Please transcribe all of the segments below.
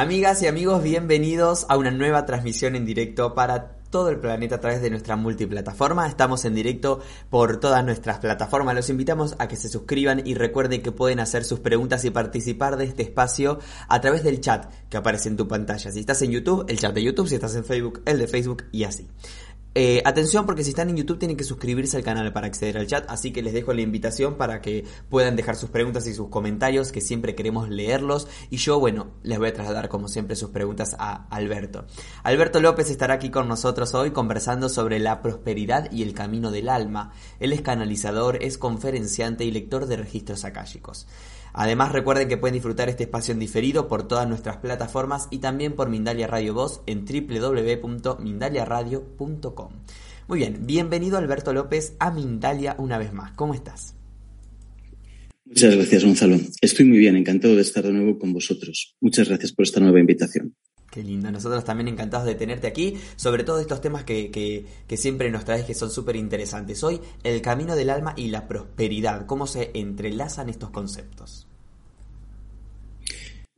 Amigas y amigos, bienvenidos a una nueva transmisión en directo para todo el planeta a través de nuestra multiplataforma. Estamos en directo por todas nuestras plataformas. Los invitamos a que se suscriban y recuerden que pueden hacer sus preguntas y participar de este espacio a través del chat que aparece en tu pantalla. Si estás en YouTube, el chat de YouTube, si estás en Facebook, el de Facebook y así. Eh, atención porque si están en YouTube tienen que suscribirse al canal para acceder al chat, así que les dejo la invitación para que puedan dejar sus preguntas y sus comentarios, que siempre queremos leerlos. Y yo, bueno, les voy a trasladar como siempre sus preguntas a Alberto. Alberto López estará aquí con nosotros hoy conversando sobre la prosperidad y el camino del alma. Él es canalizador, es conferenciante y lector de registros akáshicos. Además recuerden que pueden disfrutar este espacio en diferido por todas nuestras plataformas y también por Mindalia Radio Voz en www.mindaliaradio.com. Muy bien, bienvenido Alberto López a Mindalia una vez más. ¿Cómo estás? Muchas gracias, Gonzalo. Estoy muy bien, encantado de estar de nuevo con vosotros. Muchas gracias por esta nueva invitación. Qué lindo, nosotros también encantados de tenerte aquí, sobre todo estos temas que, que, que siempre nos traes que son súper interesantes. Hoy, el camino del alma y la prosperidad, ¿cómo se entrelazan estos conceptos?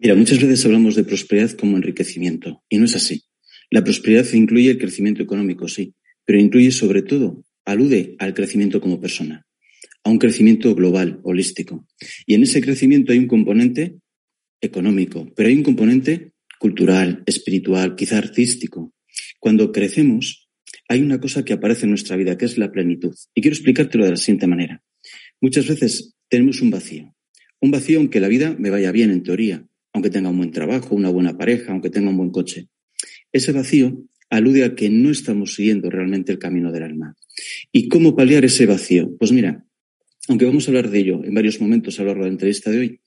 Mira, muchas veces hablamos de prosperidad como enriquecimiento, y no es así. La prosperidad incluye el crecimiento económico, sí, pero incluye sobre todo, alude al crecimiento como persona, a un crecimiento global, holístico. Y en ese crecimiento hay un componente económico, pero hay un componente cultural, espiritual, quizá artístico. Cuando crecemos, hay una cosa que aparece en nuestra vida, que es la plenitud. Y quiero explicártelo de la siguiente manera. Muchas veces tenemos un vacío. Un vacío aunque la vida me vaya bien en teoría, aunque tenga un buen trabajo, una buena pareja, aunque tenga un buen coche. Ese vacío alude a que no estamos siguiendo realmente el camino del alma. ¿Y cómo paliar ese vacío? Pues mira, aunque vamos a hablar de ello en varios momentos a lo largo de la entrevista de hoy,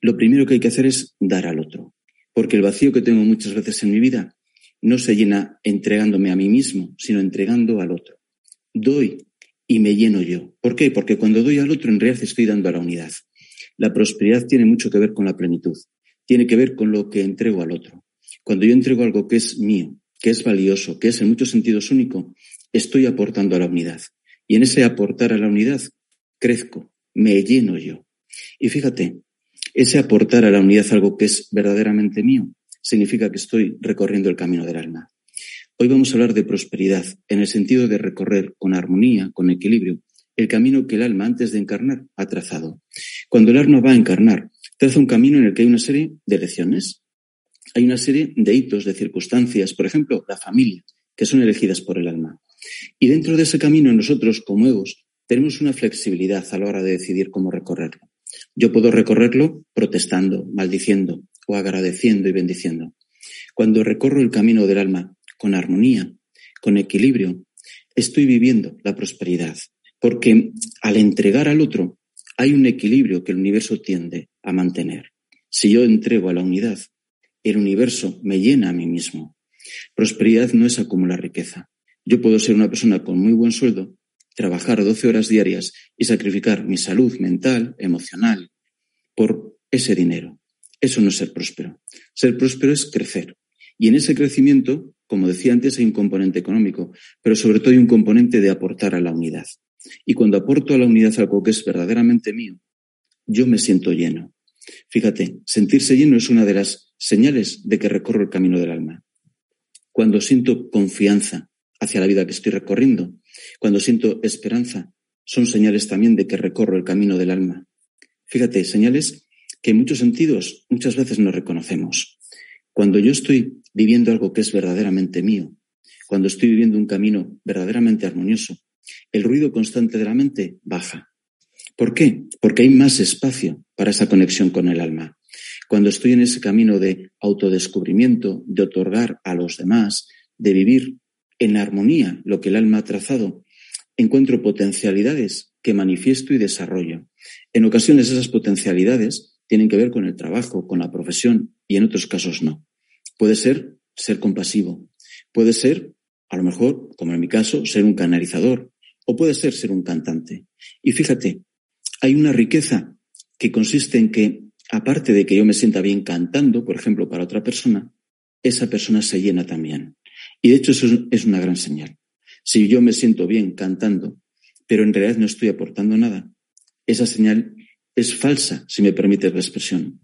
lo primero que hay que hacer es dar al otro. Porque el vacío que tengo muchas veces en mi vida no se llena entregándome a mí mismo, sino entregando al otro. Doy y me lleno yo. ¿Por qué? Porque cuando doy al otro en realidad estoy dando a la unidad. La prosperidad tiene mucho que ver con la plenitud tiene que ver con lo que entrego al otro. Cuando yo entrego algo que es mío, que es valioso, que es en muchos sentidos único, estoy aportando a la unidad. Y en ese aportar a la unidad, crezco, me lleno yo. Y fíjate, ese aportar a la unidad algo que es verdaderamente mío, significa que estoy recorriendo el camino del alma. Hoy vamos a hablar de prosperidad, en el sentido de recorrer con armonía, con equilibrio, el camino que el alma antes de encarnar ha trazado. Cuando el alma va a encarnar, traza un camino en el que hay una serie de lecciones, hay una serie de hitos, de circunstancias, por ejemplo, la familia, que son elegidas por el alma. Y dentro de ese camino nosotros, como egos, tenemos una flexibilidad a la hora de decidir cómo recorrerlo. Yo puedo recorrerlo protestando, maldiciendo o agradeciendo y bendiciendo. Cuando recorro el camino del alma con armonía, con equilibrio, estoy viviendo la prosperidad, porque al entregar al otro hay un equilibrio que el universo tiende a mantener. Si yo entrego a la unidad, el universo me llena a mí mismo. Prosperidad no es acumular riqueza. Yo puedo ser una persona con muy buen sueldo, trabajar 12 horas diarias y sacrificar mi salud mental, emocional, por ese dinero. Eso no es ser próspero. Ser próspero es crecer. Y en ese crecimiento, como decía antes, hay un componente económico, pero sobre todo hay un componente de aportar a la unidad. Y cuando aporto a la unidad algo que es verdaderamente mío, yo me siento lleno. Fíjate, sentirse lleno es una de las señales de que recorro el camino del alma. Cuando siento confianza hacia la vida que estoy recorriendo, cuando siento esperanza, son señales también de que recorro el camino del alma. Fíjate, señales que en muchos sentidos muchas veces no reconocemos. Cuando yo estoy viviendo algo que es verdaderamente mío, cuando estoy viviendo un camino verdaderamente armonioso, el ruido constante de la mente baja. ¿Por qué? Porque hay más espacio para esa conexión con el alma. Cuando estoy en ese camino de autodescubrimiento, de otorgar a los demás, de vivir en armonía lo que el alma ha trazado, encuentro potencialidades que manifiesto y desarrollo. En ocasiones esas potencialidades tienen que ver con el trabajo, con la profesión y en otros casos no. Puede ser ser compasivo, puede ser, a lo mejor, como en mi caso, ser un canalizador, o puede ser ser un cantante. Y fíjate, hay una riqueza que consiste en que, aparte de que yo me sienta bien cantando, por ejemplo, para otra persona, esa persona se llena también. Y de hecho eso es una gran señal. Si yo me siento bien cantando, pero en realidad no estoy aportando nada, esa señal es falsa, si me permite la expresión.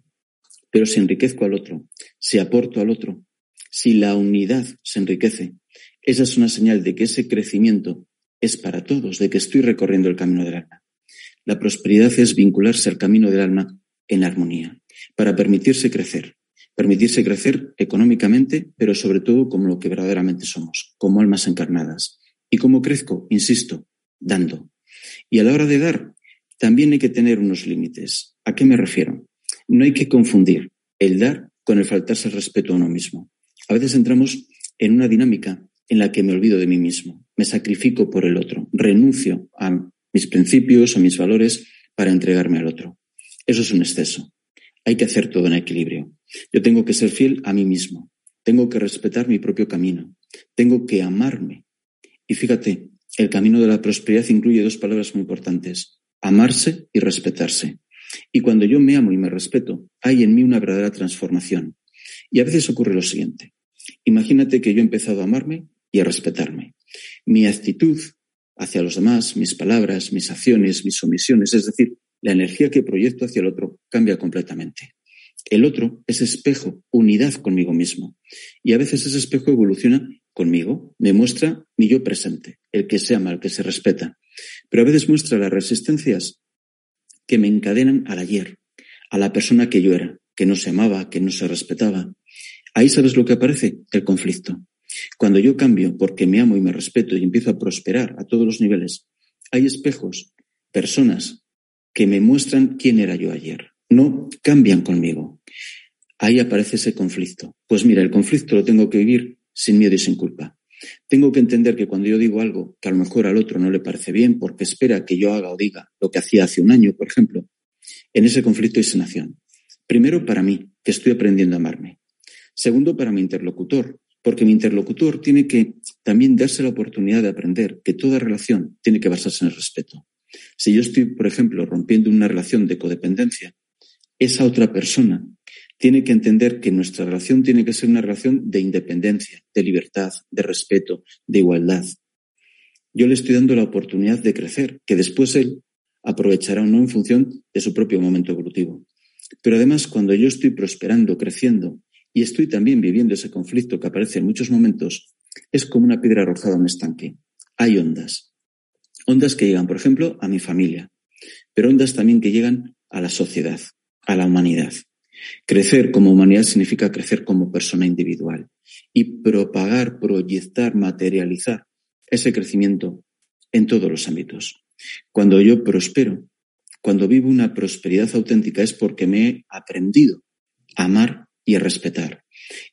Pero si enriquezco al otro, si aporto al otro, si la unidad se enriquece, esa es una señal de que ese crecimiento es para todos, de que estoy recorriendo el camino del alma. La prosperidad es vincularse al camino del alma en armonía, para permitirse crecer, permitirse crecer económicamente, pero sobre todo como lo que verdaderamente somos, como almas encarnadas. ¿Y cómo crezco? Insisto, dando. Y a la hora de dar, también hay que tener unos límites. ¿A qué me refiero? No hay que confundir el dar con el faltarse el respeto a uno mismo. A veces entramos en una dinámica en la que me olvido de mí mismo, me sacrifico por el otro, renuncio a mis principios, a mis valores para entregarme al otro. Eso es un exceso. Hay que hacer todo en equilibrio. Yo tengo que ser fiel a mí mismo, tengo que respetar mi propio camino, tengo que amarme. Y fíjate, el camino de la prosperidad incluye dos palabras muy importantes, amarse y respetarse. Y cuando yo me amo y me respeto, hay en mí una verdadera transformación. Y a veces ocurre lo siguiente. Imagínate que yo he empezado a amarme y a respetarme. Mi actitud hacia los demás, mis palabras, mis acciones, mis omisiones, es decir, la energía que proyecto hacia el otro cambia completamente. El otro es espejo, unidad conmigo mismo. Y a veces ese espejo evoluciona conmigo, me muestra mi yo presente, el que se ama, el que se respeta. Pero a veces muestra las resistencias que me encadenan al ayer, a la persona que yo era, que no se amaba, que no se respetaba. Ahí sabes lo que aparece, el conflicto. Cuando yo cambio porque me amo y me respeto y empiezo a prosperar a todos los niveles, hay espejos, personas que me muestran quién era yo ayer. No cambian conmigo. Ahí aparece ese conflicto. Pues mira, el conflicto lo tengo que vivir sin miedo y sin culpa. Tengo que entender que cuando yo digo algo que a lo mejor al otro no le parece bien porque espera que yo haga o diga lo que hacía hace un año, por ejemplo, en ese conflicto hay sanación. Primero para mí, que estoy aprendiendo a amarme. Segundo para mi interlocutor, porque mi interlocutor tiene que también darse la oportunidad de aprender que toda relación tiene que basarse en el respeto. Si yo estoy, por ejemplo, rompiendo una relación de codependencia, esa otra persona tiene que entender que nuestra relación tiene que ser una relación de independencia, de libertad, de respeto, de igualdad. Yo le estoy dando la oportunidad de crecer, que después él aprovechará o no en función de su propio momento evolutivo. Pero además, cuando yo estoy prosperando, creciendo y estoy también viviendo ese conflicto que aparece en muchos momentos, es como una piedra arrojada a un estanque. Hay ondas. Ondas que llegan, por ejemplo, a mi familia, pero ondas también que llegan a la sociedad, a la humanidad. Crecer como humanidad significa crecer como persona individual y propagar, proyectar, materializar ese crecimiento en todos los ámbitos. Cuando yo prospero, cuando vivo una prosperidad auténtica es porque me he aprendido a amar y a respetar.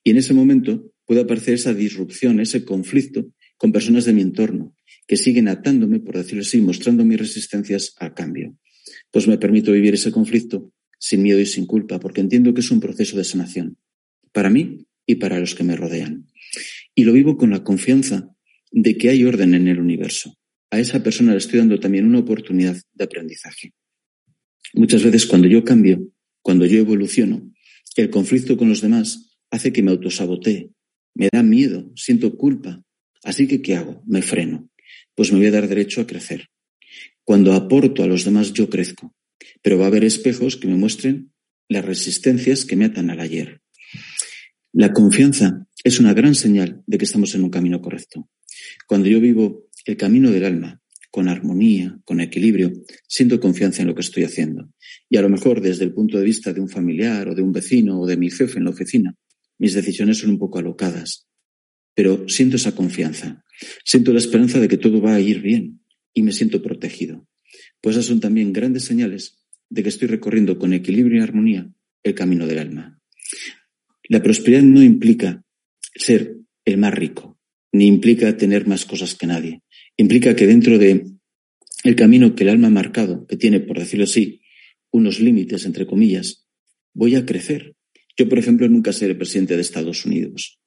Y en ese momento puede aparecer esa disrupción, ese conflicto con personas de mi entorno que siguen atándome, por decirlo así, mostrando mis resistencias al cambio. Pues me permito vivir ese conflicto sin miedo y sin culpa, porque entiendo que es un proceso de sanación, para mí y para los que me rodean. Y lo vivo con la confianza de que hay orden en el universo. A esa persona le estoy dando también una oportunidad de aprendizaje. Muchas veces cuando yo cambio, cuando yo evoluciono, el conflicto con los demás hace que me autosabotee, me da miedo, siento culpa. Así que, ¿qué hago? Me freno. Pues me voy a dar derecho a crecer. Cuando aporto a los demás, yo crezco. Pero va a haber espejos que me muestren las resistencias que me atan al ayer. La confianza es una gran señal de que estamos en un camino correcto. Cuando yo vivo el camino del alma, con armonía, con equilibrio, siento confianza en lo que estoy haciendo. Y a lo mejor desde el punto de vista de un familiar o de un vecino o de mi jefe en la oficina, mis decisiones son un poco alocadas. Pero siento esa confianza. Siento la esperanza de que todo va a ir bien y me siento protegido. Pues esas son también grandes señales de que estoy recorriendo con equilibrio y armonía el camino del alma. La prosperidad no implica ser el más rico, ni implica tener más cosas que nadie implica que dentro de el camino que el alma ha marcado, que tiene, por decirlo así, unos límites, entre comillas, voy a crecer. Yo, por ejemplo, nunca seré presidente de Estados Unidos,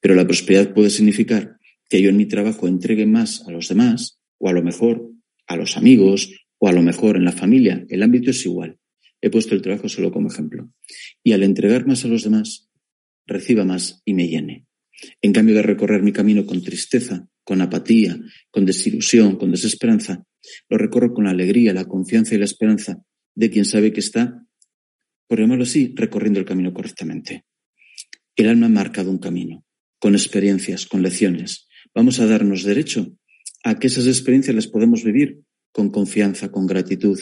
pero la prosperidad puede significar que yo en mi trabajo entregue más a los demás, o a lo mejor a los amigos, o a lo mejor en la familia. El ámbito es igual. He puesto el trabajo solo como ejemplo. Y al entregar más a los demás, reciba más y me llene. En cambio de recorrer mi camino con tristeza, con apatía, con desilusión, con desesperanza, lo recorro con la alegría, la confianza y la esperanza de quien sabe que está por llamarlo así, recorriendo el camino correctamente. El alma ha marcado un camino, con experiencias, con lecciones. Vamos a darnos derecho a que esas experiencias las podemos vivir con confianza, con gratitud,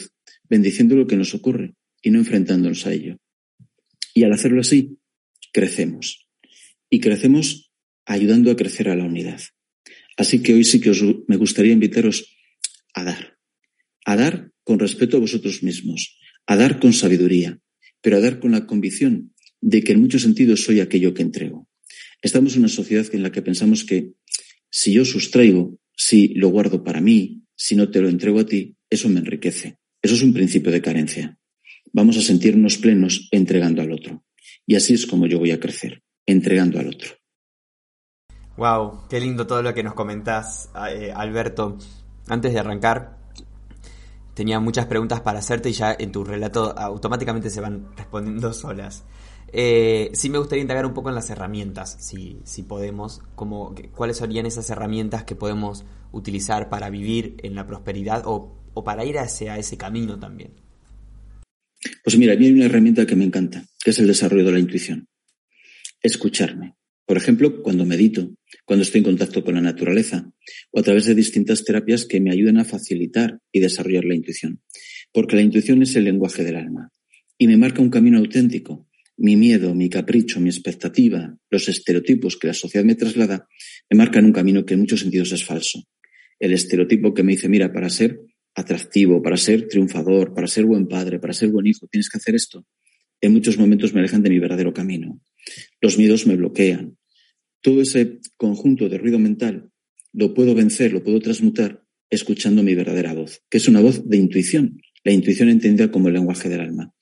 bendiciendo lo que nos ocurre y no enfrentándonos a ello. Y al hacerlo así, crecemos. Y crecemos ayudando a crecer a la unidad. Así que hoy sí que os, me gustaría invitaros a dar. A dar con respeto a vosotros mismos. A dar con sabiduría. Pero a dar con la convicción de que en muchos sentidos soy aquello que entrego. Estamos en una sociedad en la que pensamos que si yo sustraigo, si lo guardo para mí, si no te lo entrego a ti, eso me enriquece. Eso es un principio de carencia. Vamos a sentirnos plenos entregando al otro. Y así es como yo voy a crecer, entregando al otro. Wow, qué lindo todo lo que nos comentás, eh, Alberto. Antes de arrancar, tenía muchas preguntas para hacerte y ya en tu relato automáticamente se van respondiendo solas. Eh, sí me gustaría indagar un poco en las herramientas, si, si podemos, como, cuáles serían esas herramientas que podemos utilizar para vivir en la prosperidad o, o para ir hacia ese camino también. Pues mira, a mí hay una herramienta que me encanta, que es el desarrollo de la intuición. Escucharme. Por ejemplo, cuando medito, cuando estoy en contacto con la naturaleza o a través de distintas terapias que me ayuden a facilitar y desarrollar la intuición. Porque la intuición es el lenguaje del alma y me marca un camino auténtico mi miedo, mi capricho, mi expectativa, los estereotipos que la sociedad me traslada, me marcan un camino que en muchos sentidos es falso. El estereotipo que me dice, mira, para ser atractivo, para ser triunfador, para ser buen padre, para ser buen hijo, tienes que hacer esto. En muchos momentos me alejan de mi verdadero camino. Los miedos me bloquean. Todo ese conjunto de ruido mental lo puedo vencer, lo puedo transmutar escuchando mi verdadera voz, que es una voz de intuición, la intuición entendida como el lenguaje del alma.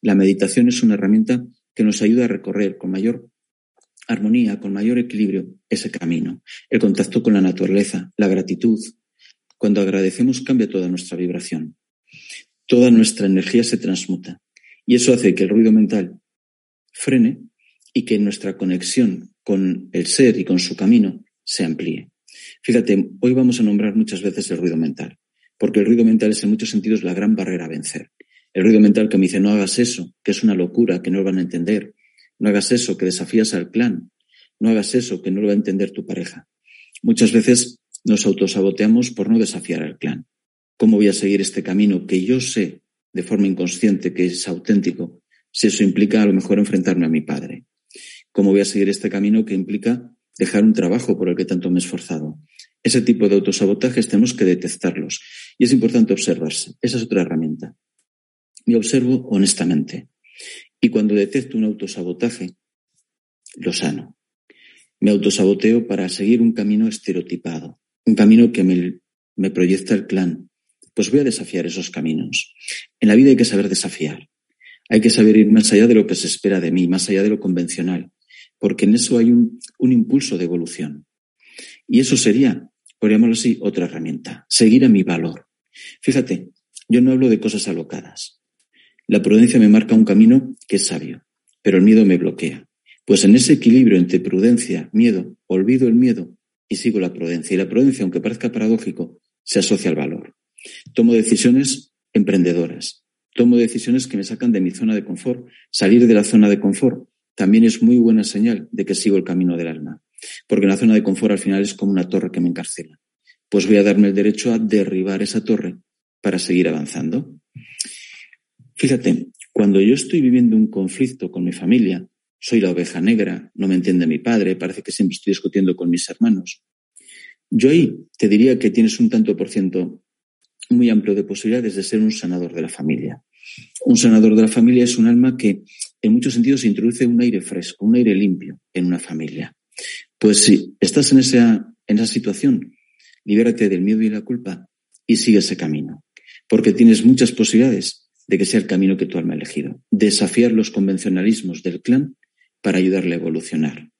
La meditación es una herramienta que nos ayuda a recorrer con mayor armonía, con mayor equilibrio ese camino. El contacto con la naturaleza, la gratitud. Cuando agradecemos cambia toda nuestra vibración. Toda nuestra energía se transmuta. Y eso hace que el ruido mental frene y que nuestra conexión con el ser y con su camino se amplíe. Fíjate, hoy vamos a nombrar muchas veces el ruido mental, porque el ruido mental es en muchos sentidos la gran barrera a vencer. El ruido mental que me dice, no hagas eso, que es una locura, que no lo van a entender. No hagas eso, que desafías al clan. No hagas eso, que no lo va a entender tu pareja. Muchas veces nos autosaboteamos por no desafiar al clan. ¿Cómo voy a seguir este camino que yo sé de forma inconsciente que es auténtico si eso implica a lo mejor enfrentarme a mi padre? ¿Cómo voy a seguir este camino que implica dejar un trabajo por el que tanto me he esforzado? Ese tipo de autosabotajes tenemos que detectarlos y es importante observarse. Esa es otra herramienta me observo honestamente. Y cuando detecto un autosabotaje, lo sano. Me autosaboteo para seguir un camino estereotipado, un camino que me, me proyecta el clan. Pues voy a desafiar esos caminos. En la vida hay que saber desafiar. Hay que saber ir más allá de lo que se espera de mí, más allá de lo convencional, porque en eso hay un, impulso de evolución. Y eso sería, por llamarlo así, otra herramienta, seguir a mi valor. Fíjate, yo no hablo de cosas alocadas. La prudencia me marca un camino que es sabio, pero el miedo me bloquea. Pues en ese equilibrio entre prudencia, miedo, olvido el miedo y sigo la prudencia. Y la prudencia, aunque parezca paradójico, se asocia al valor. Tomo decisiones emprendedoras. Tomo decisiones que me sacan de mi zona de confort. Salir de la zona de confort también es muy buena señal de que sigo el camino del alma. Porque la zona de confort al final es como una torre que me encarcela. Pues voy a darme el derecho a derribar esa torre para seguir avanzando. Fíjate, cuando yo estoy viviendo un conflicto con mi familia, soy la oveja negra, no me entiende mi padre, parece que siempre estoy discutiendo con mis hermanos. Yo ahí te diría que tienes un tanto por ciento muy amplio de posibilidades de ser un sanador de la familia. Un sanador de la familia es un alma que en muchos sentidos introduce un aire fresco, un aire limpio en una familia. Pues si estás en esa, en esa situación, libérate del miedo y la culpa y sigue ese camino. Porque tienes muchas posibilidades de que sea el camino que tu alma ha elegido. Desafiar los convencionalismos del clan para ayudarle a evolucionar.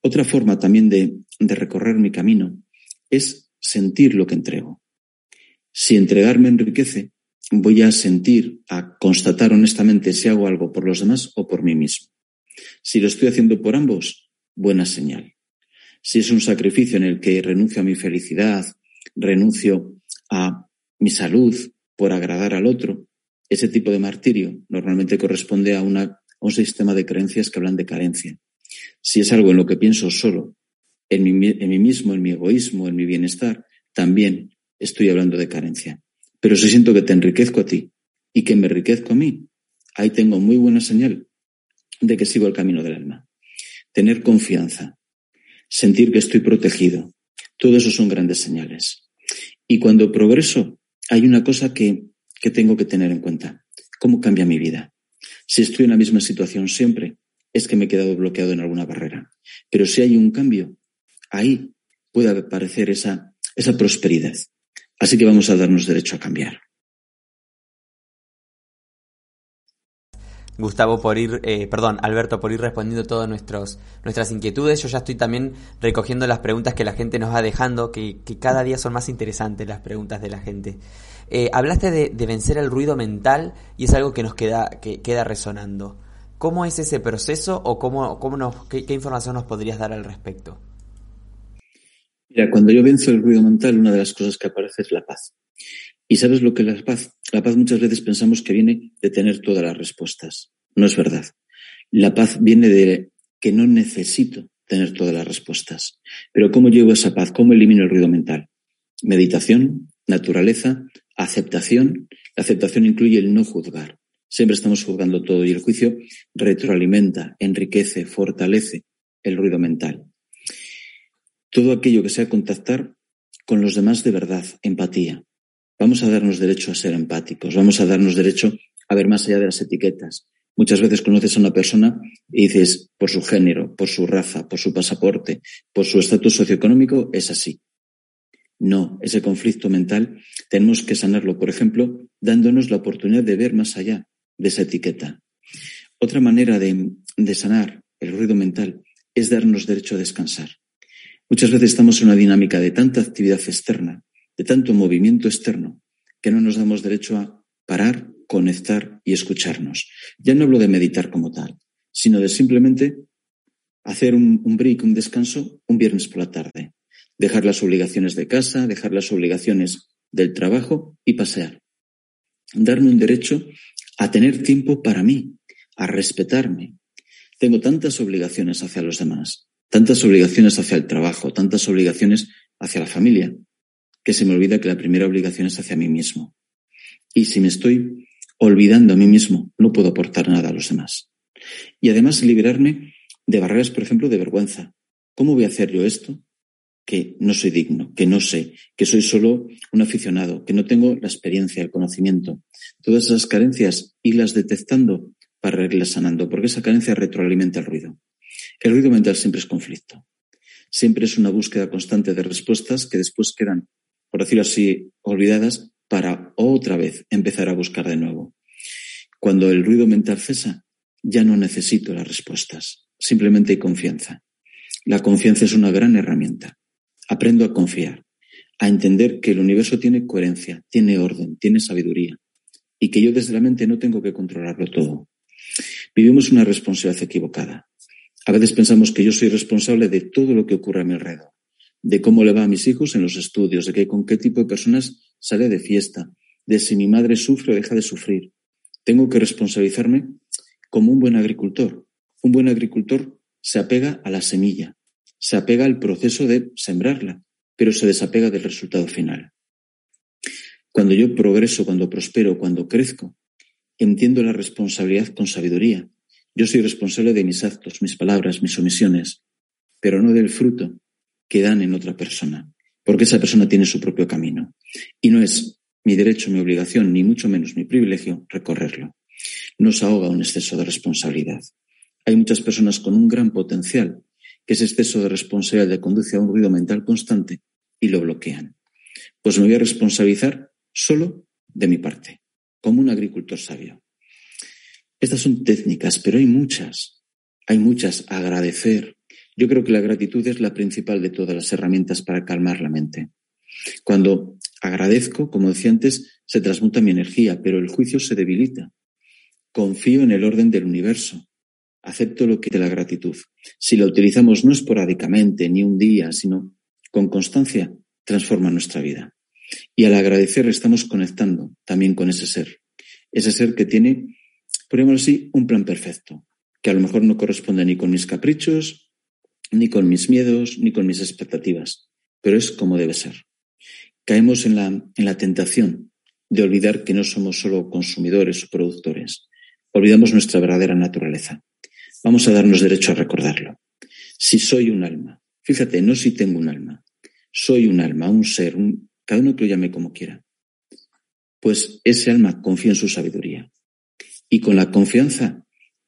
Otra forma también de, de recorrer mi camino es sentir lo que entrego. Si entregarme enriquece, voy a sentir, a constatar honestamente si hago algo por los demás o por mí mismo. Si lo estoy haciendo por ambos, buena señal. Si es un sacrificio en el que renuncio a mi felicidad, renuncio a mi salud por agradar al otro, Ese tipo de martirio normalmente corresponde a, un sistema de creencias que hablan de carencia. Si es algo en lo que pienso solo, en en mí mismo, en mi egoísmo, en mi bienestar, también estoy hablando de carencia. Pero si siento que te enriquezco a ti y que me enriquezco a mí, ahí tengo muy buena señal de que sigo el camino del alma. Tener confianza, sentir que estoy protegido, todo eso son grandes señales. Y cuando progreso, hay una cosa que, que tengo que tener en cuenta. ¿Cómo cambia mi vida? Si estoy en la misma situación siempre, es que me he quedado bloqueado en alguna barrera. Pero si hay un cambio, ahí puede aparecer esa, esa prosperidad. Así que vamos a darnos derecho a cambiar. Gustavo por ir, eh, perdón, Alberto por ir respondiendo todas nuestras inquietudes. Yo ya estoy también recogiendo las preguntas que la gente nos va dejando, que, cada día son más interesantes las preguntas de la gente. Eh, hablaste de, vencer el ruido mental y es algo que nos queda, que queda resonando. ¿Cómo es ese proceso o cómo, cómo nos, qué información nos podrías dar al respecto? Mira, cuando yo venzo el ruido mental, una de las cosas que aparece es la paz. ¿Y sabes lo que es la paz? La paz muchas veces pensamos que viene de tener todas las respuestas. No es verdad. La paz viene de que no necesito tener todas las respuestas. Pero ¿cómo llevo esa paz? ¿Cómo elimino el ruido mental? Meditación, naturaleza, aceptación. La aceptación incluye el no juzgar. Siempre estamos juzgando todo y el juicio retroalimenta, enriquece, fortalece el ruido mental. Todo aquello que sea contactar con los demás de verdad, empatía. Vamos a darnos derecho a ser empáticos, vamos a darnos derecho a ver más allá de las etiquetas. Muchas veces conoces a una persona y dices, por su género, por su raza, por su pasaporte, por su estatus socioeconómico, es así. No, ese conflicto mental tenemos que sanarlo, por ejemplo, dándonos la oportunidad de ver más allá de esa etiqueta. Otra manera de, de sanar el ruido mental es darnos derecho a descansar. Muchas veces estamos en una dinámica de tanta actividad externa, de tanto movimiento externo, que no nos damos derecho a parar, conectar y escucharnos. Ya no hablo de meditar como tal, sino de simplemente hacer un, un break, un descanso, un viernes por la tarde. Dejar las obligaciones de casa, dejar las obligaciones del trabajo y pasear. Darme un derecho a tener tiempo para mí, a respetarme. Tengo tantas obligaciones hacia los demás tantas obligaciones hacia el trabajo, tantas obligaciones hacia la familia, que se me olvida que la primera obligación es hacia mí mismo. Y si me estoy olvidando a mí mismo, no puedo aportar nada a los demás. Y además liberarme de barreras, por ejemplo, de vergüenza. ¿Cómo voy a hacer yo esto? Que no soy digno, que no sé, que soy solo un aficionado, que no tengo la experiencia, el conocimiento. Todas esas carencias, irlas detectando para irlas sanando, porque esa carencia retroalimenta el ruido. El ruido mental siempre es conflicto. Siempre es una búsqueda constante de respuestas que después quedan, por decirlo así, olvidadas para otra vez empezar a buscar de nuevo. Cuando el ruido mental cesa, ya no necesito las respuestas. Simplemente hay confianza. La confianza es una gran herramienta. Aprendo a confiar, a entender que el universo tiene coherencia, tiene orden, tiene sabiduría y que yo desde la mente no tengo que controlarlo todo. Vivimos una responsabilidad equivocada. A veces pensamos que yo soy responsable de todo lo que ocurre a mi alrededor, de cómo le va a mis hijos en los estudios, de que con qué tipo de personas sale de fiesta, de si mi madre sufre o deja de sufrir. Tengo que responsabilizarme como un buen agricultor. Un buen agricultor se apega a la semilla, se apega al proceso de sembrarla, pero se desapega del resultado final. Cuando yo progreso, cuando prospero, cuando crezco, entiendo la responsabilidad con sabiduría yo soy responsable de mis actos, mis palabras, mis omisiones, pero no del fruto que dan en otra persona, porque esa persona tiene su propio camino. Y no es mi derecho, mi obligación, ni mucho menos mi privilegio recorrerlo. Nos ahoga un exceso de responsabilidad. Hay muchas personas con un gran potencial que ese exceso de responsabilidad le conduce a un ruido mental constante y lo bloquean. Pues me voy a responsabilizar solo de mi parte, como un agricultor sabio. Estas son técnicas, pero hay muchas. Hay muchas. Agradecer. Yo creo que la gratitud es la principal de todas las herramientas para calmar la mente. Cuando agradezco, como decía antes, se transmuta mi energía, pero el juicio se debilita. Confío en el orden del universo. Acepto lo que de la gratitud. Si la utilizamos no esporádicamente, ni un día, sino con constancia, transforma nuestra vida. Y al agradecer estamos conectando también con ese ser, Ese ser que tiene, podríamos así, un plan perfecto, que a lo mejor no corresponde ni con mis caprichos, ni con mis miedos, ni con mis expectativas, pero es como debe ser. Caemos en la, en la tentación de olvidar que no somos solo consumidores o productores. Olvidamos nuestra verdadera naturaleza. Vamos a darnos derecho a recordarlo. Si soy un alma, fíjate, no si tengo un alma, soy un alma, un ser, un, cada uno que lo llame como quiera. Pues ese alma confía en su sabiduría. Y con la confianza,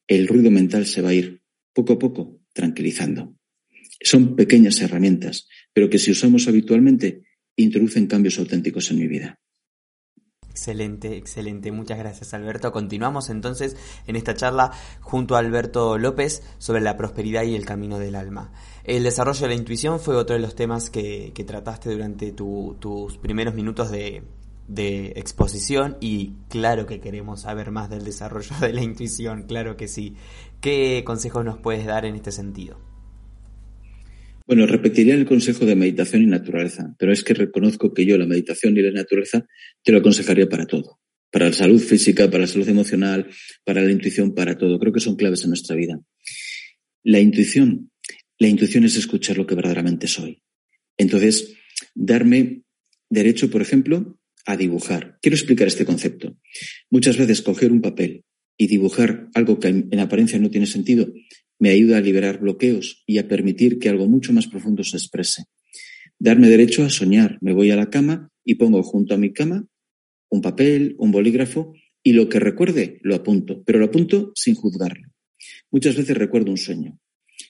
el ruido mental se va a ir poco a poco tranquilizando. Son pequeñas herramientas, pero que si usamos habitualmente, introducen cambios auténticos en mi vida. Excelente, excelente. Muchas gracias Alberto. Continuamos entonces en esta charla junto a Alberto López sobre la prosperidad y el camino del alma. El desarrollo de la intuición fue otro de los temas que, trataste durante tus primeros minutos de, de exposición y claro que queremos saber más del desarrollo de la intuición, claro que sí. ¿Qué consejos nos puedes dar en este sentido? Bueno, repetiría el consejo de meditación y naturaleza, pero es que reconozco que yo la meditación y la naturaleza te lo aconsejaría para todo. Para la salud física, para la salud emocional, para la intuición, para todo. Creo que son claves en nuestra vida. La intuición, la intuición es escuchar lo que verdaderamente soy. Entonces, darme derecho, por ejemplo, a dibujar. Quiero explicar este concepto. Muchas veces coger un papel y dibujar algo que en apariencia no tiene sentido me ayuda a liberar bloqueos y a permitir que algo mucho más profundo se exprese. Darme derecho a soñar. Me voy a la cama y pongo junto a mi cama un papel, un bolígrafo y lo que recuerde lo apunto, pero lo apunto sin juzgarlo. Muchas veces recuerdo un sueño,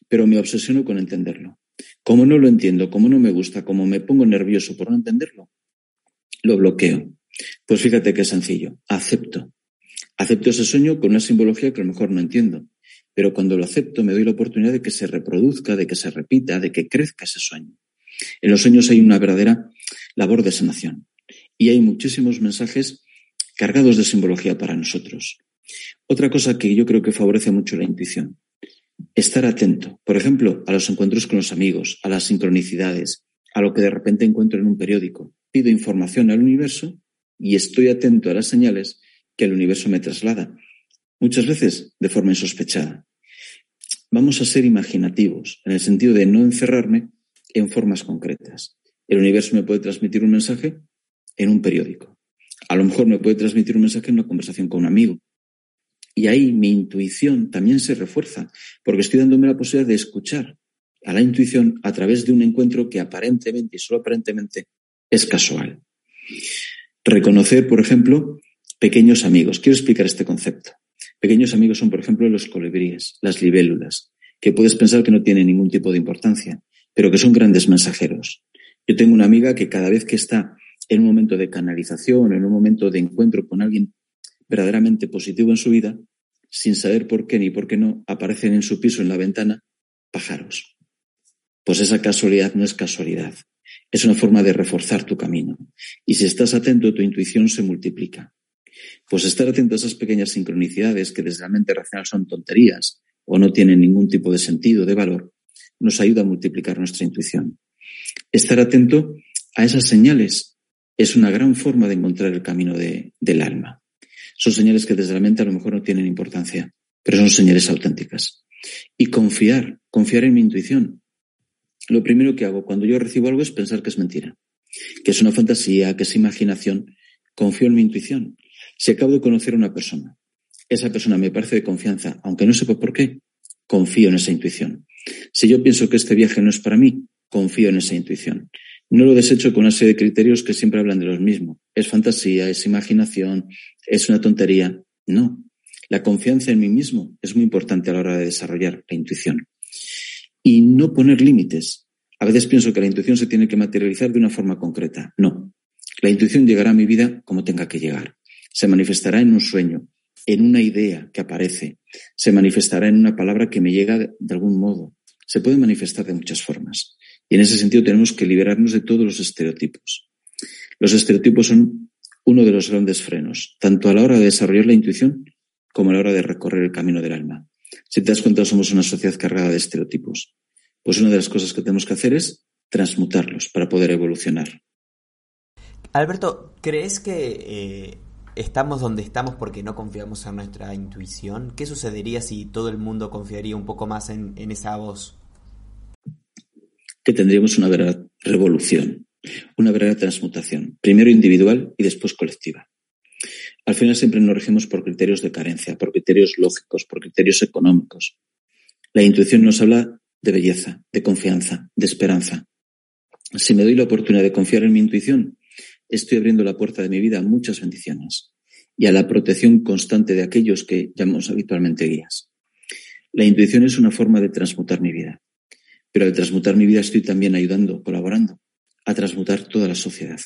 pero me obsesiono con entenderlo. Como no lo entiendo, como no me gusta, como me pongo nervioso por no entenderlo, lo bloqueo. Pues fíjate qué sencillo. Acepto. Acepto ese sueño con una simbología que a lo mejor no entiendo. Pero cuando lo acepto me doy la oportunidad de que se reproduzca, de que se repita, de que crezca ese sueño. En los sueños hay una verdadera labor de sanación y hay muchísimos mensajes cargados de simbología para nosotros. Otra cosa que yo creo que favorece mucho la intuición, estar atento, por ejemplo, a los encuentros con los amigos, a las sincronicidades, a lo que de repente encuentro en un periódico. Pido información al universo y estoy atento a las señales que el universo me traslada muchas veces de forma insospechada. Vamos a ser imaginativos, en el sentido de no encerrarme en formas concretas. El universo me puede transmitir un mensaje en un periódico. A lo mejor me puede transmitir un mensaje en una conversación con un amigo. Y ahí mi intuición también se refuerza, porque estoy dándome la posibilidad de escuchar a la intuición a través de un encuentro que aparentemente y solo aparentemente es casual. Reconocer, por ejemplo, pequeños amigos. Quiero explicar este concepto. Pequeños amigos son, por ejemplo, los colibríes, las libélulas, que puedes pensar que no tienen ningún tipo de importancia, pero que son grandes mensajeros. Yo tengo una amiga que cada vez que está en un momento de canalización, en un momento de encuentro con alguien verdaderamente positivo en su vida, sin saber por qué ni por qué no, aparecen en su piso, en la ventana, pájaros. Pues esa casualidad no es casualidad. Es una forma de reforzar tu camino. Y si estás atento, tu intuición se multiplica. Pues estar atento a esas pequeñas sincronicidades que desde la mente racional son tonterías o no tienen ningún tipo de sentido, de valor, nos ayuda a multiplicar nuestra intuición. Estar atento a esas señales es una gran forma de encontrar el camino del alma. Son señales que desde la mente a lo mejor no tienen importancia, pero son señales auténticas. Y confiar, confiar en mi intuición. Lo primero que hago cuando yo recibo algo es pensar que es mentira, que es una fantasía, que es imaginación. Confío en mi intuición si acabo de conocer a una persona, esa persona me parece de confianza, aunque no sepa por qué, confío en esa intuición. Si yo pienso que este viaje no es para mí, confío en esa intuición. No lo desecho con una serie de criterios que siempre hablan de los mismos. Es fantasía, es imaginación, es una tontería. No. La confianza en mí mismo es muy importante a la hora de desarrollar la intuición. Y no poner límites. A veces pienso que la intuición se tiene que materializar de una forma concreta. No. La intuición llegará a mi vida como tenga que llegar se manifestará en un sueño, en una idea que aparece, se manifestará en una palabra que me llega de algún modo. Se puede manifestar de muchas formas. Y en ese sentido tenemos que liberarnos de todos los estereotipos. Los estereotipos son uno de los grandes frenos, tanto a la hora de desarrollar la intuición como a la hora de recorrer el camino del alma. Si te das cuenta, somos una sociedad cargada de estereotipos. Pues una de las cosas que tenemos que hacer es transmutarlos para poder evolucionar. Alberto, ¿crees que eh, estamos donde estamos porque no confiamos en nuestra intuición. ¿Qué sucedería si todo el mundo confiaría un poco más en, en esa voz? Que tendríamos una verdadera revolución, una verdadera transmutación, primero individual y después colectiva. Al final siempre nos regimos por criterios de carencia, por criterios lógicos, por criterios económicos. La intuición nos habla de belleza, de confianza, de esperanza. Si me doy la oportunidad de confiar en mi intuición, estoy abriendo la puerta de mi vida a muchas bendiciones y a la protección constante de aquellos que llamamos habitualmente guías. La intuición es una forma de transmutar mi vida, pero al transmutar mi vida estoy también ayudando, colaborando a transmutar toda la sociedad.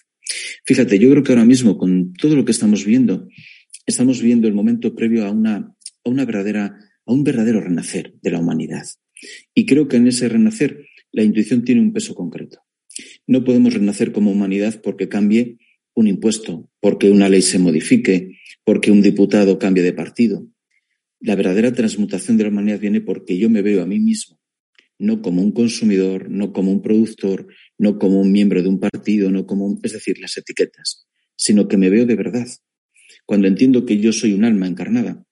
Fíjate, yo creo que ahora mismo con todo lo que estamos viendo, estamos viendo el momento previo a una, a una verdadera, a un verdadero renacer de la humanidad. Y creo que en ese renacer la intuición tiene un peso concreto. No podemos renacer como humanidad porque cambie un impuesto, porque una ley se modifique, porque un diputado cambie de partido. La verdadera transmutación de la humanidad viene porque yo me veo a mí mismo, no como un consumidor, no como un productor, no como un miembro de un partido, no como, es decir, las etiquetas, sino que me veo de verdad. Cuando entiendo que yo soy un alma encarnada,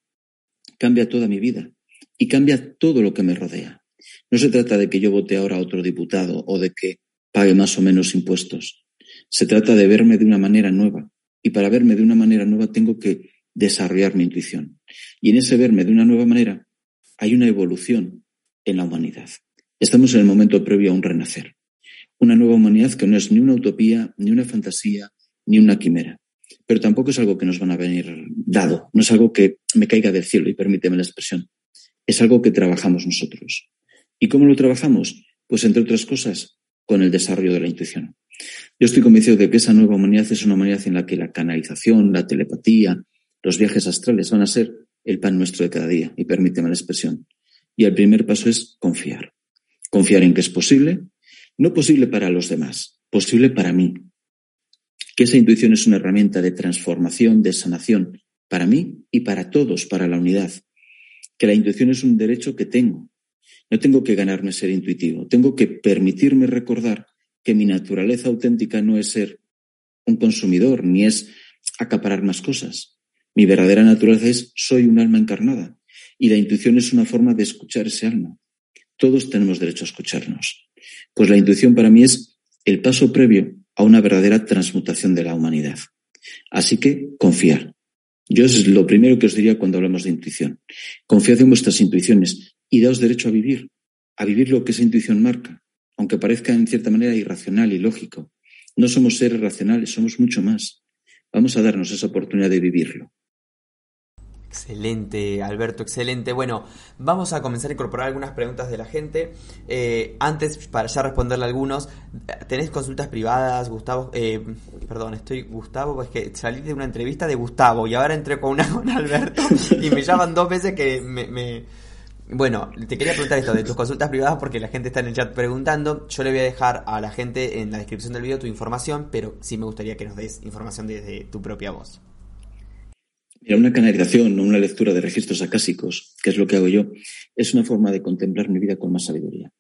cambia toda mi vida y cambia todo lo que me rodea. No se trata de que yo vote ahora a otro diputado o de que pague más o menos impuestos. Se trata de verme de una manera nueva. Y para verme de una manera nueva tengo que desarrollar mi intuición. Y en ese verme de una nueva manera hay una evolución en la humanidad. Estamos en el momento previo a un renacer. Una nueva humanidad que no es ni una utopía, ni una fantasía, ni una quimera. Pero tampoco es algo que nos van a venir dado. No es algo que me caiga del cielo, y permíteme la expresión. Es algo que trabajamos nosotros. ¿Y cómo lo trabajamos? Pues entre otras cosas, con el desarrollo de la intuición. Yo estoy convencido de que esa nueva humanidad es una humanidad en la que la canalización, la telepatía, los viajes astrales van a ser el pan nuestro de cada día, y permíteme la expresión. Y el primer paso es confiar. Confiar en que es posible, no posible para los demás, posible para mí. Que esa intuición es una herramienta de transformación, de sanación, para mí y para todos, para la unidad. Que la intuición es un derecho que tengo, no tengo que ganarme ser intuitivo, tengo que permitirme recordar que mi naturaleza auténtica no es ser un consumidor, ni es acaparar más cosas. Mi verdadera naturaleza es soy un alma encarnada y la intuición es una forma de escuchar ese alma. Todos tenemos derecho a escucharnos. Pues la intuición para mí es el paso previo a una verdadera transmutación de la humanidad. Así que confiar. Yo es lo primero que os diría cuando hablamos de intuición. Confiad en vuestras intuiciones y daos derecho a vivir, a vivir lo que esa intuición marca, aunque parezca en cierta manera irracional y lógico. No somos seres racionales, somos mucho más. Vamos a darnos esa oportunidad de vivirlo. Excelente, Alberto, excelente. Bueno, vamos a comenzar a incorporar algunas preguntas de la gente. Eh, antes, para ya responderle algunos, ¿tenés consultas privadas, Gustavo? Eh, perdón, estoy Gustavo, es que salí de una entrevista de Gustavo y ahora entré con una con Alberto y me llaman dos veces que me bueno, te quería preguntar esto de tus consultas privadas porque la gente está en el chat preguntando. Yo le voy a dejar a la gente en la descripción del video tu información, pero sí me gustaría que nos des información desde tu propia voz. Mira, una canalización o una lectura de registros acásicos, que es lo que hago yo, es una forma de contemplar mi vida con más sabiduría.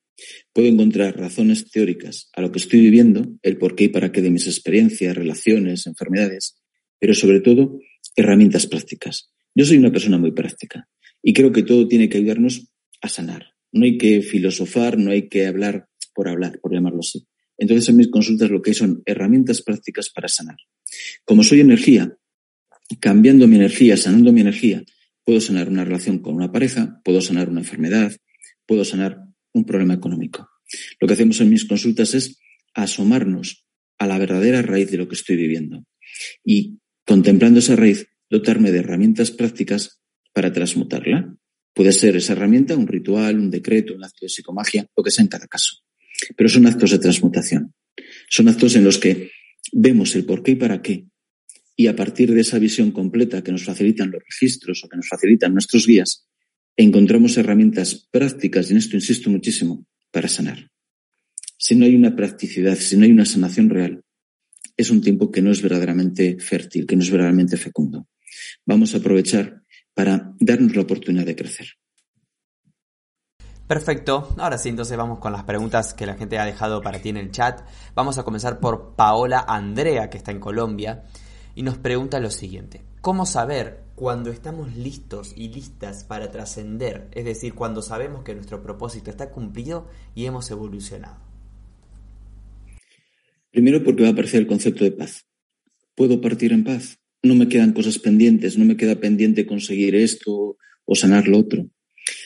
Puedo encontrar razones teóricas a lo que estoy viviendo, el por qué y para qué de mis experiencias, relaciones, enfermedades, pero sobre todo herramientas prácticas. Yo soy una persona muy práctica. Y creo que todo tiene que ayudarnos a sanar. No hay que filosofar, no hay que hablar por hablar, por llamarlo así. Entonces, en mis consultas lo que hay son herramientas prácticas para sanar. Como soy energía, cambiando mi energía, sanando mi energía, puedo sanar una relación con una pareja, puedo sanar una enfermedad, puedo sanar un problema económico. Lo que hacemos en mis consultas es asomarnos a la verdadera raíz de lo que estoy viviendo y, contemplando esa raíz, dotarme de herramientas prácticas para transmutarla. Puede ser esa herramienta, un ritual, un decreto, un acto de psicomagia, lo que sea en cada caso. Pero son actos de transmutación. Son actos en los que vemos el por qué y para qué. Y a partir de esa visión completa que nos facilitan los registros o que nos facilitan nuestros guías, encontramos herramientas prácticas, y en esto insisto muchísimo, para sanar. Si no hay una practicidad, si no hay una sanación real, es un tiempo que no es verdaderamente fértil, que no es verdaderamente fecundo. Vamos a aprovechar para darnos la oportunidad de crecer. Perfecto, ahora sí, entonces vamos con las preguntas que la gente ha dejado para ti en el chat. Vamos a comenzar por Paola Andrea, que está en Colombia, y nos pregunta lo siguiente. ¿Cómo saber cuando estamos listos y listas para trascender? Es decir, cuando sabemos que nuestro propósito está cumplido y hemos evolucionado. Primero porque va a aparecer el concepto de paz. ¿Puedo partir en paz? No me quedan cosas pendientes, no me queda pendiente conseguir esto o sanar lo otro.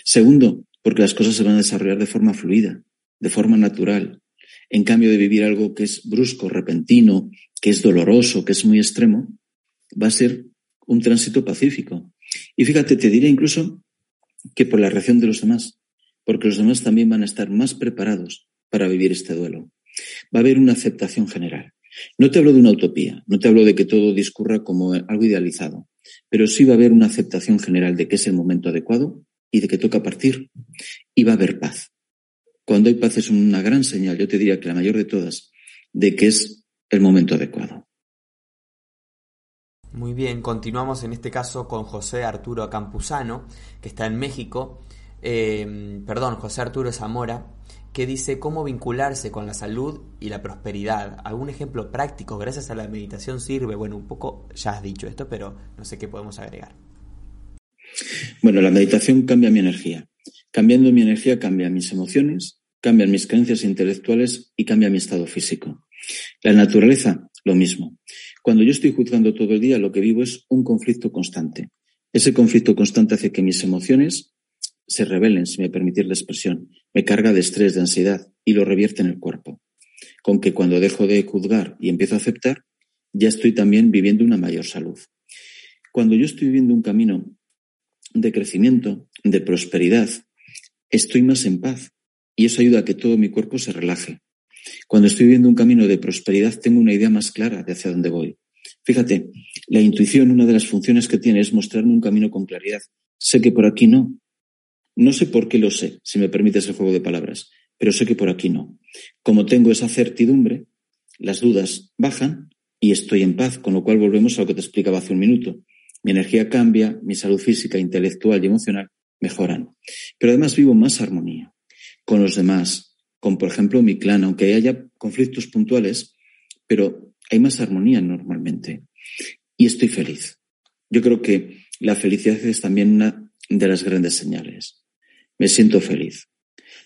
Segundo, porque las cosas se van a desarrollar de forma fluida, de forma natural. En cambio de vivir algo que es brusco, repentino, que es doloroso, que es muy extremo, va a ser un tránsito pacífico. Y fíjate, te diré incluso que por la reacción de los demás, porque los demás también van a estar más preparados para vivir este duelo. Va a haber una aceptación general. No te hablo de una utopía, no te hablo de que todo discurra como algo idealizado, pero sí va a haber una aceptación general de que es el momento adecuado y de que toca partir y va a haber paz. Cuando hay paz es una gran señal, yo te diría que la mayor de todas, de que es el momento adecuado. Muy bien, continuamos en este caso con José Arturo Campuzano, que está en México, eh, perdón, José Arturo Zamora, que dice cómo vincularse con la salud y la prosperidad. ¿Algún ejemplo práctico gracias a la meditación sirve? Bueno, un poco ya has dicho esto, pero no sé qué podemos agregar. Bueno, la meditación cambia mi energía. Cambiando mi energía cambia mis emociones, cambian mis creencias intelectuales y cambia mi estado físico. La naturaleza, lo mismo. Cuando yo estoy juzgando todo el día, lo que vivo es un conflicto constante. Ese conflicto constante hace que mis emociones se rebelen, si me permitir la expresión, me carga de estrés, de ansiedad y lo revierte en el cuerpo. Con que cuando dejo de juzgar y empiezo a aceptar, ya estoy también viviendo una mayor salud. Cuando yo estoy viviendo un camino de crecimiento, de prosperidad, estoy más en paz y eso ayuda a que todo mi cuerpo se relaje. Cuando estoy viviendo un camino de prosperidad, tengo una idea más clara de hacia dónde voy. Fíjate, la intuición, una de las funciones que tiene es mostrarme un camino con claridad. Sé que por aquí no. No sé por qué lo sé, si me permites el juego de palabras, pero sé que por aquí no. Como tengo esa certidumbre, las dudas bajan y estoy en paz, con lo cual volvemos a lo que te explicaba hace un minuto. Mi energía cambia, mi salud física, intelectual y emocional mejoran. Pero además vivo más armonía con los demás, con, por ejemplo, mi clan, aunque haya conflictos puntuales, pero hay más armonía normalmente. Y estoy feliz. Yo creo que la felicidad es también una de las grandes señales. Me siento feliz.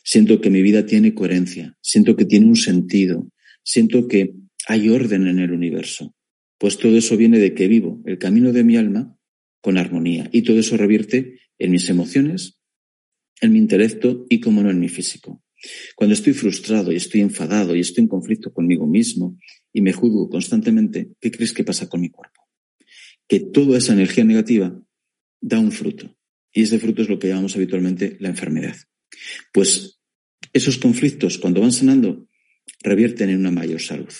Siento que mi vida tiene coherencia. Siento que tiene un sentido. Siento que hay orden en el universo. Pues todo eso viene de que vivo el camino de mi alma con armonía. Y todo eso revierte en mis emociones, en mi intelecto y, como no, en mi físico. Cuando estoy frustrado y estoy enfadado y estoy en conflicto conmigo mismo y me juzgo constantemente, ¿qué crees que pasa con mi cuerpo? Que toda esa energía negativa da un fruto. Y ese fruto es lo que llamamos habitualmente la enfermedad. Pues esos conflictos, cuando van sanando, revierten en una mayor salud.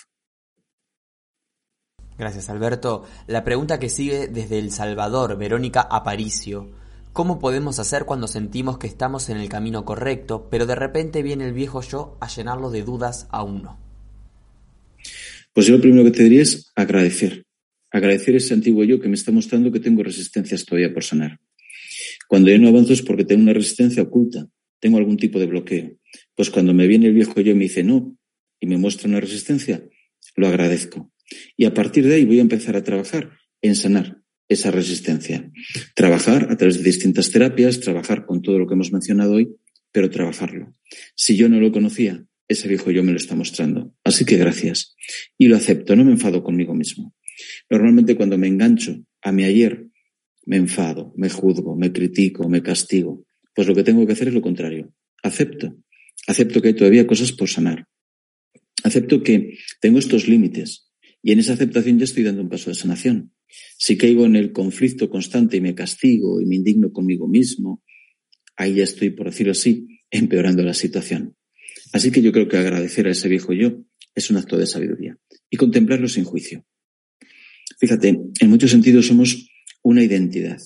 Gracias, Alberto. La pregunta que sigue desde El Salvador, Verónica Aparicio. ¿Cómo podemos hacer cuando sentimos que estamos en el camino correcto, pero de repente viene el viejo yo a llenarlo de dudas a uno? Pues yo lo primero que te diría es agradecer. Agradecer ese antiguo yo que me está mostrando que tengo resistencias todavía por sanar. Cuando yo no avanzo es porque tengo una resistencia oculta, tengo algún tipo de bloqueo. Pues cuando me viene el viejo yo y me dice no y me muestra una resistencia, lo agradezco. Y a partir de ahí voy a empezar a trabajar en sanar esa resistencia. Trabajar a través de distintas terapias, trabajar con todo lo que hemos mencionado hoy, pero trabajarlo. Si yo no lo conocía, ese viejo yo me lo está mostrando. Así que gracias. Y lo acepto, no me enfado conmigo mismo. Normalmente cuando me engancho a mi ayer, me enfado, me juzgo, me critico, me castigo. Pues lo que tengo que hacer es lo contrario. Acepto. Acepto que hay todavía cosas por sanar. Acepto que tengo estos límites. Y en esa aceptación ya estoy dando un paso de sanación. Si caigo en el conflicto constante y me castigo y me indigno conmigo mismo, ahí ya estoy, por decirlo así, empeorando la situación. Así que yo creo que agradecer a ese viejo yo es un acto de sabiduría y contemplarlo sin juicio. Fíjate, en muchos sentidos somos una identidad,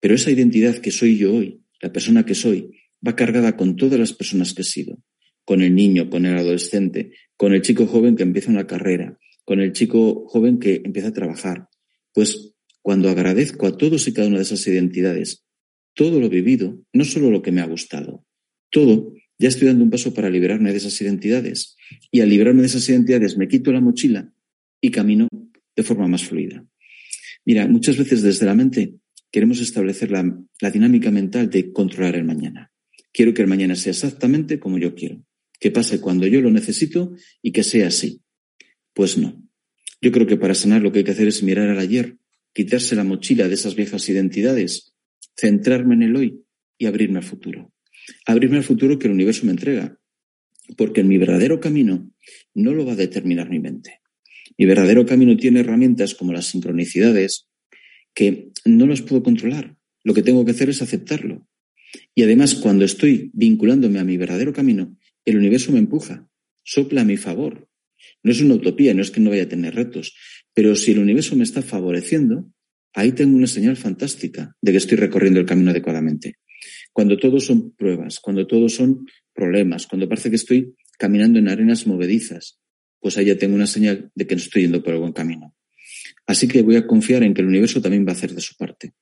pero esa identidad que soy yo hoy, la persona que soy, va cargada con todas las personas que he sido, con el niño, con el adolescente, con el chico joven que empieza una carrera, con el chico joven que empieza a trabajar, pues cuando agradezco a todos y cada una de esas identidades todo lo vivido, no solo lo que me ha gustado, todo, ya estoy dando un paso para liberarme de esas identidades. Y al liberarme de esas identidades me quito la mochila y camino de forma más fluida. Mira, muchas veces desde la mente queremos establecer la, la dinámica mental de controlar el mañana. Quiero que el mañana sea exactamente como yo quiero, que pase cuando yo lo necesito y que sea así. Pues no. Yo creo que para sanar lo que hay que hacer es mirar al ayer, quitarse la mochila de esas viejas identidades, centrarme en el hoy y abrirme al futuro. Abrirme al futuro que el universo me entrega, porque mi verdadero camino no lo va a determinar mi mente. Mi verdadero camino tiene herramientas como las sincronicidades que no las puedo controlar. Lo que tengo que hacer es aceptarlo. Y además, cuando estoy vinculándome a mi verdadero camino, el universo me empuja, sopla a mi favor. No es una utopía, no es que no vaya a tener retos, pero si el universo me está favoreciendo, ahí tengo una señal fantástica de que estoy recorriendo el camino adecuadamente. Cuando todos son pruebas, cuando todos son problemas, cuando parece que estoy caminando en arenas movedizas, pues ahí ya tengo una señal de que no estoy yendo por el buen camino. Así que voy a confiar en que el universo también va a hacer de su parte.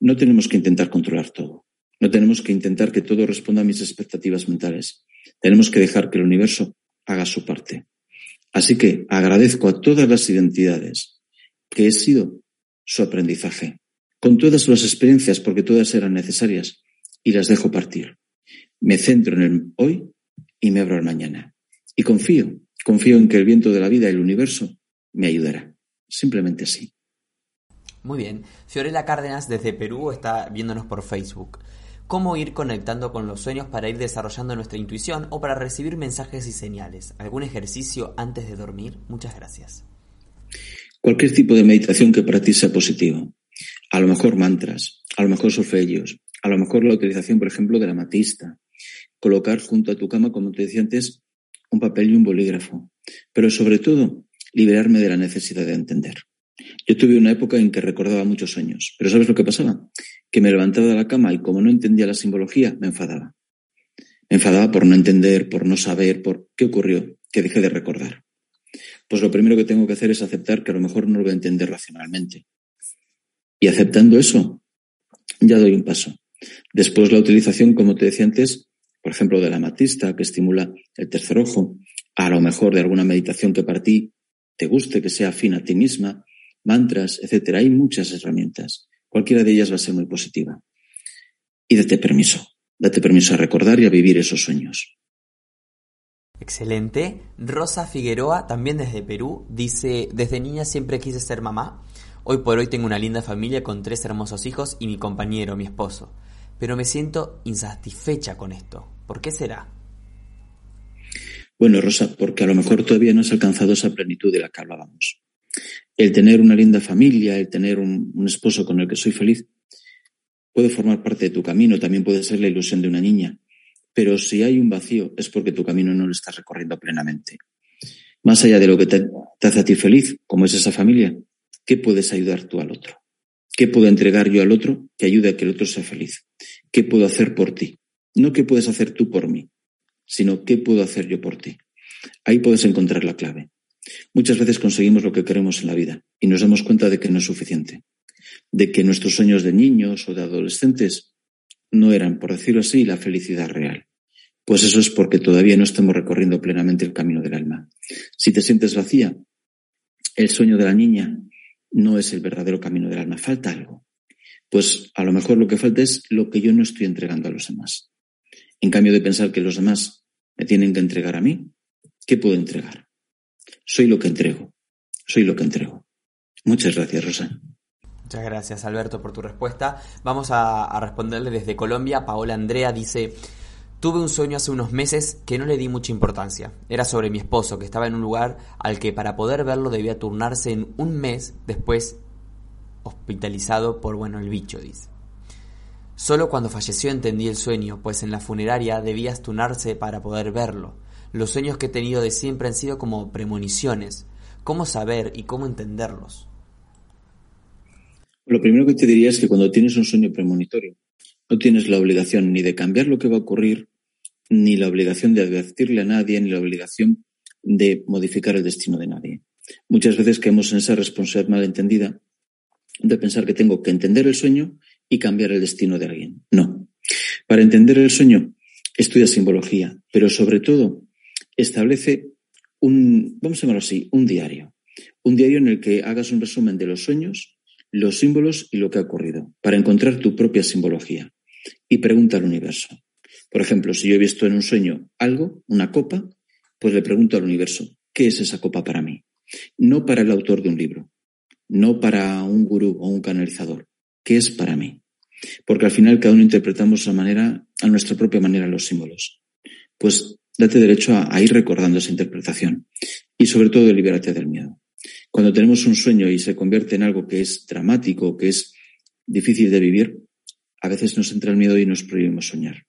No tenemos que intentar controlar todo. No tenemos que intentar que todo responda a mis expectativas mentales. Tenemos que dejar que el universo haga su parte. Así que agradezco a todas las identidades que he sido su aprendizaje, con todas las experiencias, porque todas eran necesarias, y las dejo partir. Me centro en el hoy y me abro al mañana. Y confío, confío en que el viento de la vida y el universo me ayudará. Simplemente así. Muy bien. Fiorella Cárdenas desde Perú está viéndonos por Facebook. ¿Cómo ir conectando con los sueños para ir desarrollando nuestra intuición o para recibir mensajes y señales? ¿Algún ejercicio antes de dormir? Muchas gracias. Cualquier tipo de meditación que para ti sea positivo. A lo mejor mantras, a lo mejor solfegios, a lo mejor la utilización, por ejemplo, de la matista. Colocar junto a tu cama, como te decía antes, un papel y un bolígrafo. Pero sobre todo, liberarme de la necesidad de entender. Yo tuve una época en que recordaba muchos sueños, pero ¿sabes lo que pasaba? Que me levantaba de la cama y como no entendía la simbología, me enfadaba. Me enfadaba por no entender, por no saber, por qué ocurrió, que dejé de recordar. Pues lo primero que tengo que hacer es aceptar que a lo mejor no lo voy a entender racionalmente. Y aceptando eso, ya doy un paso. Después la utilización, como te decía antes, por ejemplo, de la matista, que estimula el tercer ojo, a lo mejor de alguna meditación que para ti te guste, que sea afín a ti misma, mantras, etcétera. Hay muchas herramientas. Cualquiera de ellas va a ser muy positiva. Y date permiso. Date permiso a recordar y a vivir esos sueños. Excelente. Rosa Figueroa, también desde Perú, dice, desde niña siempre quise ser mamá. Hoy por hoy tengo una linda familia con tres hermosos hijos y mi compañero, mi esposo. Pero me siento insatisfecha con esto. ¿Por qué será? Bueno, Rosa, porque a lo mejor todavía no has alcanzado esa plenitud de la que hablábamos. El tener una linda familia, el tener un, esposo con el que soy feliz, puede formar parte de tu camino, también puede ser la ilusión de una niña. Pero si hay un vacío es porque tu camino no lo estás recorriendo plenamente. Más allá de lo que te, te hace a ti feliz, como es esa familia, ¿qué puedes ayudar tú al otro? ¿Qué puedo entregar yo al otro que ayude a que el otro sea feliz? ¿Qué puedo hacer por ti? No qué puedes hacer tú por mí, sino qué puedo hacer yo por ti. Ahí puedes encontrar la clave. Muchas veces conseguimos lo que queremos en la vida y nos damos cuenta de que no es suficiente, de que nuestros sueños de niños o de adolescentes no eran, por decirlo así, la felicidad real. Pues eso es porque todavía no estamos recorriendo plenamente el camino del alma. Si te sientes vacía, el sueño de la niña no es el verdadero camino del alma, falta algo. Pues a lo mejor lo que falta es lo que yo no estoy entregando a los demás. En cambio de pensar que los demás me tienen que entregar a mí, ¿qué puedo entregar? Soy lo que entrego. Soy lo que entrego. Muchas gracias, Rosa. Muchas gracias, Alberto, por tu respuesta. Vamos a, responderle desde Colombia. Paola Andrea dice, tuve un sueño hace unos meses que no le di mucha importancia. Era sobre mi esposo, que estaba en un lugar al que para poder verlo debía turnarse en un mes después hospitalizado por, bueno, el bicho, dice. Solo cuando falleció entendí el sueño, pues en la funeraria debía turnarse para poder verlo. Los sueños que he tenido de siempre han sido como premoniciones. ¿Cómo saber y cómo entenderlos? Lo primero que te diría es que cuando tienes un sueño premonitorio, no tienes la obligación ni de cambiar lo que va a ocurrir, ni la obligación de advertirle a nadie, ni la obligación de modificar el destino de nadie. Muchas veces caemos en esa responsabilidad malentendida de pensar que tengo que entender el sueño y cambiar el destino de alguien. No. Para entender el sueño, estudia simbología, pero sobre todo establece un, vamos a llamarlo así, un diario. Un diario en el que hagas un resumen de los sueños los símbolos y lo que ha ocurrido, para encontrar tu propia simbología. Y pregunta al universo. Por ejemplo, si yo he visto en un sueño algo, una copa, pues le pregunto al universo, ¿qué es esa copa para mí? No para el autor de un libro, no para un gurú o un canalizador, ¿qué es para mí? Porque al final cada uno interpretamos a, a nuestra propia manera los símbolos. Pues date derecho a, ir recordando esa interpretación y sobre todo libérate del miedo. Cuando tenemos un sueño y se convierte en algo que es dramático, que es difícil de vivir, a veces nos entra el miedo y nos prohibimos soñar.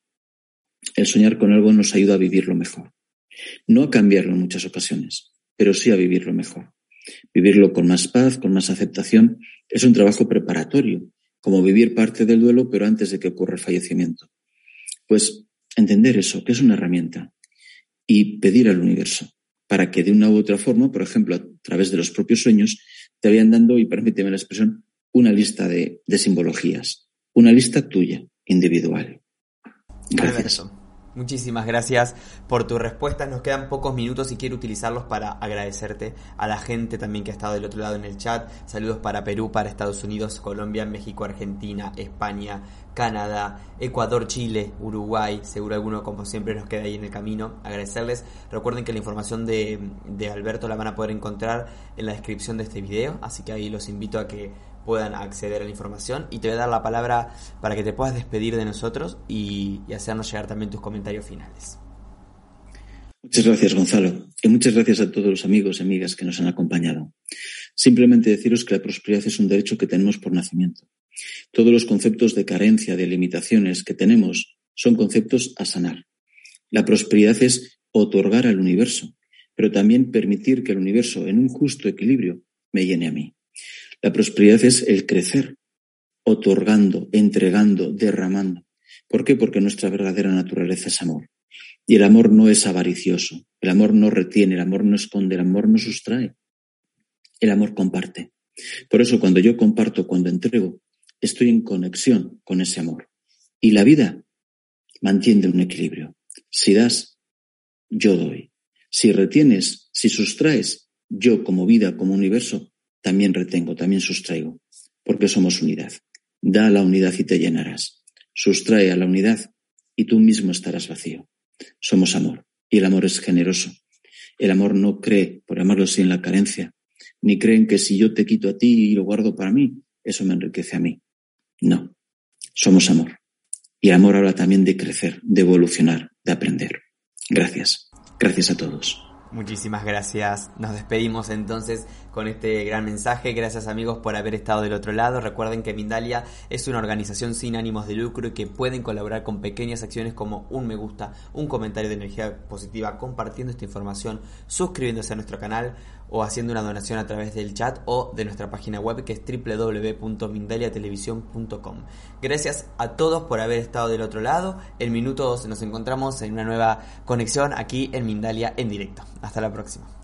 El soñar con algo nos ayuda a vivirlo mejor. No a cambiarlo en muchas ocasiones, pero sí a vivirlo mejor. Vivirlo con más paz, con más aceptación, es un trabajo preparatorio, como vivir parte del duelo, pero antes de que ocurra el fallecimiento. Pues entender eso, que es una herramienta, y pedir al universo para que de una u otra forma, por ejemplo, a través de los propios sueños, te vayan dando, y permíteme la expresión, una lista de, de simbologías, una lista tuya, individual. Gracias. Muchísimas gracias por tu respuesta. Nos quedan pocos minutos y quiero utilizarlos para agradecerte a la gente también que ha estado del otro lado en el chat. Saludos para Perú, para Estados Unidos, Colombia, México, Argentina, España, Canadá, Ecuador, Chile, Uruguay. Seguro alguno, como siempre, nos queda ahí en el camino. Agradecerles. Recuerden que la información de, de Alberto la van a poder encontrar en la descripción de este video. Así que ahí los invito a que puedan acceder a la información y te voy a dar la palabra para que te puedas despedir de nosotros y, y hacernos llegar también tus comentarios finales. Muchas gracias, Gonzalo. Y muchas gracias a todos los amigos y amigas que nos han acompañado. Simplemente deciros que la prosperidad es un derecho que tenemos por nacimiento. Todos los conceptos de carencia, de limitaciones que tenemos son conceptos a sanar. La prosperidad es otorgar al universo, pero también permitir que el universo, en un justo equilibrio, me llene a mí. La prosperidad es el crecer, otorgando, entregando, derramando. ¿Por qué? Porque nuestra verdadera naturaleza es amor. Y el amor no es avaricioso, el amor no retiene, el amor no esconde, el amor no sustrae. El amor comparte. Por eso cuando yo comparto, cuando entrego, estoy en conexión con ese amor. Y la vida mantiene un equilibrio. Si das, yo doy. Si retienes, si sustraes, yo como vida, como universo, también retengo, también sustraigo, porque somos unidad. Da a la unidad y te llenarás. Sustrae a la unidad y tú mismo estarás vacío. Somos amor y el amor es generoso. El amor no cree, por llamarlo así, en la carencia, ni creen que si yo te quito a ti y lo guardo para mí, eso me enriquece a mí. No, somos amor. Y el amor habla también de crecer, de evolucionar, de aprender. Gracias. Gracias a todos. Muchísimas gracias. Nos despedimos entonces con este gran mensaje. Gracias amigos por haber estado del otro lado. Recuerden que Mindalia es una organización sin ánimos de lucro y que pueden colaborar con pequeñas acciones como un me gusta, un comentario de energía positiva, compartiendo esta información, suscribiéndose a nuestro canal o haciendo una donación a través del chat o de nuestra página web que es www.mindaliatelevisión.com. Gracias a todos por haber estado del otro lado. En minutos nos encontramos en una nueva conexión aquí en Mindalia en directo. Hasta la próxima.